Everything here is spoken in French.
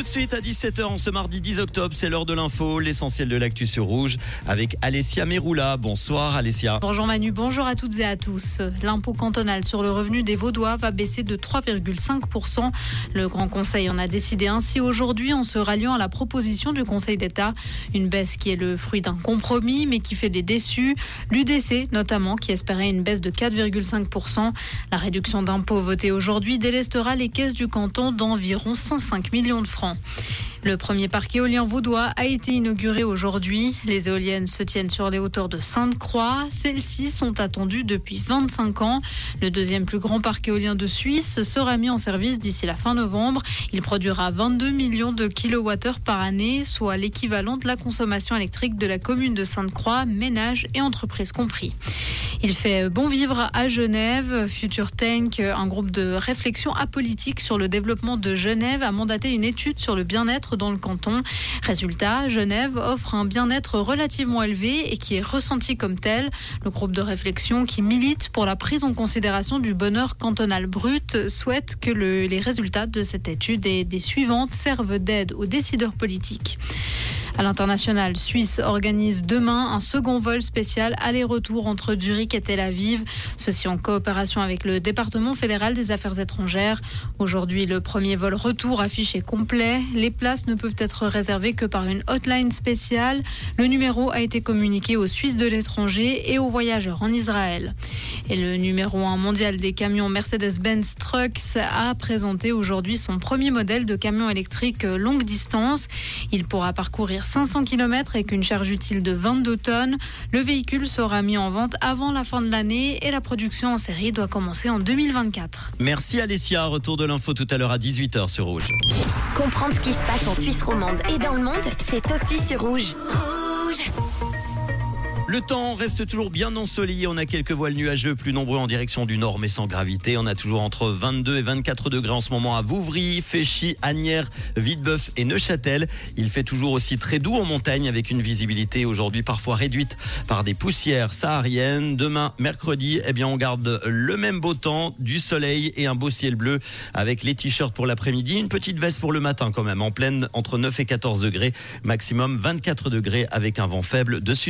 Tout de suite à 17h en ce mardi 10 octobre, c'est l'heure de l'info, l'essentiel de l'actu sur Rouge avec Alessia Meroula. Bonsoir Alessia. Bonjour Manu, bonjour à toutes et à tous. L'impôt cantonal sur le revenu des Vaudois va baisser de 3,5%. Le Grand Conseil en a décidé ainsi aujourd'hui en se ralliant à la proposition du Conseil d'État. Une baisse qui est le fruit d'un compromis mais qui fait des déçus. L'UDC notamment qui espérait une baisse de 4,5%. La réduction d'impôt votée aujourd'hui délestera les caisses du canton d'environ 105 millions de francs. enfants. Le premier parc éolien vaudois a été inauguré aujourd'hui. Les éoliennes se tiennent sur les hauteurs de Sainte-Croix. Celles-ci sont attendues depuis 25 ans. Le deuxième plus grand parc éolien de Suisse sera mis en service d'ici la fin novembre. Il produira 22 millions de kilowattheures par année, soit l'équivalent de la consommation électrique de la commune de Sainte-Croix, ménages et entreprises compris. Il fait bon vivre à Genève. Future Tank, un groupe de réflexion apolitique sur le développement de Genève, a mandaté une étude sur le bien-être dans le canton. Résultat, Genève offre un bien-être relativement élevé et qui est ressenti comme tel. Le groupe de réflexion qui milite pour la prise en considération du bonheur cantonal brut souhaite que le, les résultats de cette étude et des suivantes servent d'aide aux décideurs politiques. À l'international, Suisse organise demain un second vol spécial aller-retour entre Zurich et Tel Aviv, ceci en coopération avec le département fédéral des affaires étrangères. Aujourd'hui, le premier vol retour affiché complet. Les places ne peuvent être réservées que par une hotline spéciale. Le numéro a été communiqué aux Suisses de l'étranger et aux voyageurs en Israël. Et le numéro 1 mondial des camions Mercedes-Benz Trucks a présenté aujourd'hui son premier modèle de camion électrique longue distance. Il pourra parcourir 500 km avec une charge utile de 22 tonnes. Le véhicule sera mis en vente avant la fin de l'année et la production en série doit commencer en 2024. Merci Alessia, retour de l'info tout à l'heure à 18h sur Rouge. Comprendre ce qui se passe en Suisse romande et dans le monde, c'est aussi sur Rouge. Rouge le temps reste toujours bien ensoleillé. On a quelques voiles nuageux plus nombreux en direction du nord, mais sans gravité. On a toujours entre 22 et 24 degrés en ce moment à Vouvry, Féchy, Agnières, Vitebeuf et Neuchâtel. Il fait toujours aussi très doux en montagne avec une visibilité aujourd'hui parfois réduite par des poussières sahariennes. Demain, mercredi, eh bien, on garde le même beau temps, du soleil et un beau ciel bleu avec les t-shirts pour l'après-midi. Une petite veste pour le matin quand même, en pleine entre 9 et 14 degrés. Maximum 24 degrés avec un vent faible de sud